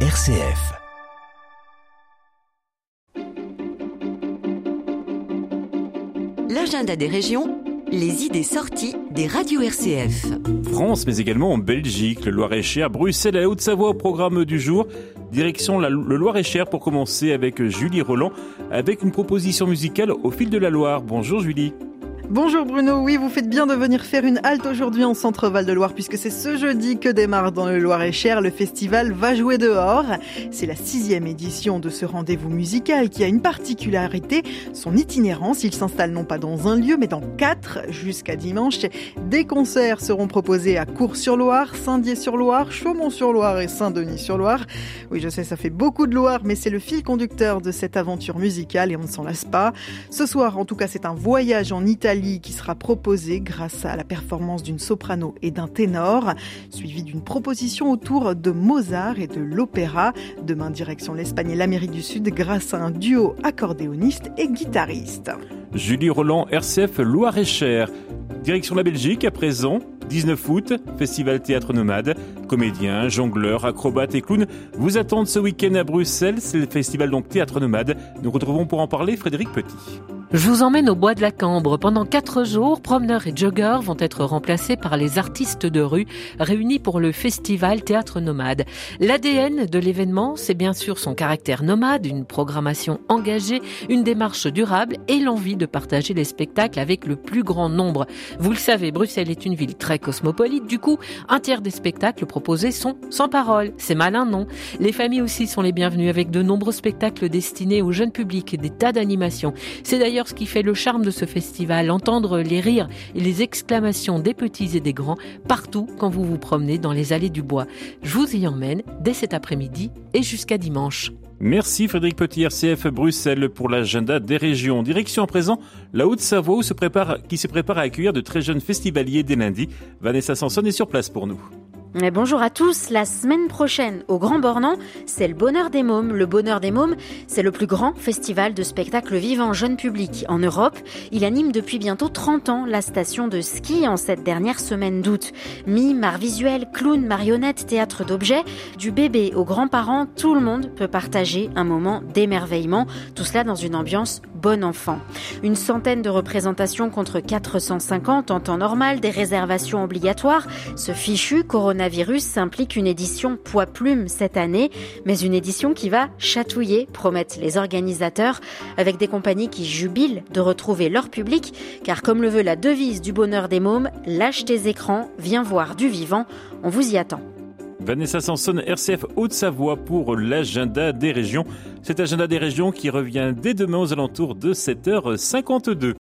RCF. L'agenda des régions, les idées sorties des radios RCF. France, mais également en Belgique, le Loir-et-Cher, Bruxelles et la Haute-Savoie au programme du jour. Direction la- le Loir-et-Cher pour commencer avec Julie Roland, avec une proposition musicale au fil de la Loire. Bonjour Julie. Bonjour Bruno, oui vous faites bien de venir faire une halte aujourd'hui en centre Val de Loire puisque c'est ce jeudi que démarre dans le Loir-et-Cher le festival Va jouer dehors. C'est la sixième édition de ce rendez-vous musical qui a une particularité, son itinérance. Il s'installe non pas dans un lieu mais dans quatre jusqu'à dimanche. Des concerts seront proposés à Cours-sur-Loire, Saint-Dié-sur-Loire, Chaumont-sur-Loire et Saint-Denis-sur-Loire. Oui je sais ça fait beaucoup de Loire mais c'est le fil conducteur de cette aventure musicale et on ne s'en lasse pas. Ce soir en tout cas c'est un voyage en Italie qui sera proposé grâce à la performance d'une soprano et d'un ténor, suivi d'une proposition autour de Mozart et de l'opéra. Demain, direction l'Espagne et l'Amérique du Sud grâce à un duo accordéoniste et guitariste. Julie Roland, RCF Loir-et-Cher. Direction la Belgique à présent. 19 août, Festival Théâtre Nomade. Comédiens, jongleurs, acrobates et clowns vous attendent ce week-end à Bruxelles. C'est le festival donc Théâtre Nomade. Nous retrouvons pour en parler Frédéric Petit. Je vous emmène au bois de la Cambre. Pendant quatre jours, promeneurs et joggeurs vont être remplacés par les artistes de rue réunis pour le festival Théâtre Nomade. L'ADN de l'événement, c'est bien sûr son caractère nomade, une programmation engagée, une démarche durable et l'envie de partager les spectacles avec le plus grand nombre. Vous le savez, Bruxelles est une ville très cosmopolite. Du coup, un tiers des spectacles proposés sont sans parole. C'est malin, non? Les familles aussi sont les bienvenues avec de nombreux spectacles destinés au jeune public, des tas d'animations. C'est d'ailleurs ce qui fait le charme de ce festival, entendre les rires et les exclamations des petits et des grands partout quand vous vous promenez dans les allées du bois. Je vous y emmène dès cet après-midi et jusqu'à dimanche. Merci Frédéric Petit, RCF Bruxelles pour l'agenda des régions. Direction à présent la Haute-Savoie qui se prépare à accueillir de très jeunes festivaliers dès lundi. Vanessa Sanson est sur place pour nous. Bonjour à tous, la semaine prochaine au Grand Bornand, c'est le Bonheur des Mômes. Le Bonheur des Mômes, c'est le plus grand festival de spectacles vivants jeune public en Europe. Il anime depuis bientôt 30 ans la station de ski en cette dernière semaine d'août. Mime, art visuel, clown, marionnette, théâtre d'objets, du bébé aux grands-parents, tout le monde peut partager un moment d'émerveillement, tout cela dans une ambiance bon enfant. Une centaine de représentations contre 450 en temps normal, des réservations obligatoires. Ce fichu coronavirus implique une édition poids-plume cette année, mais une édition qui va chatouiller, promettent les organisateurs, avec des compagnies qui jubilent de retrouver leur public, car comme le veut la devise du bonheur des mômes, lâche tes écrans, viens voir du vivant, on vous y attend. Vanessa Sanson, RCF Haute-Savoie pour l'agenda des régions. Cet agenda des régions qui revient dès demain aux alentours de 7h52.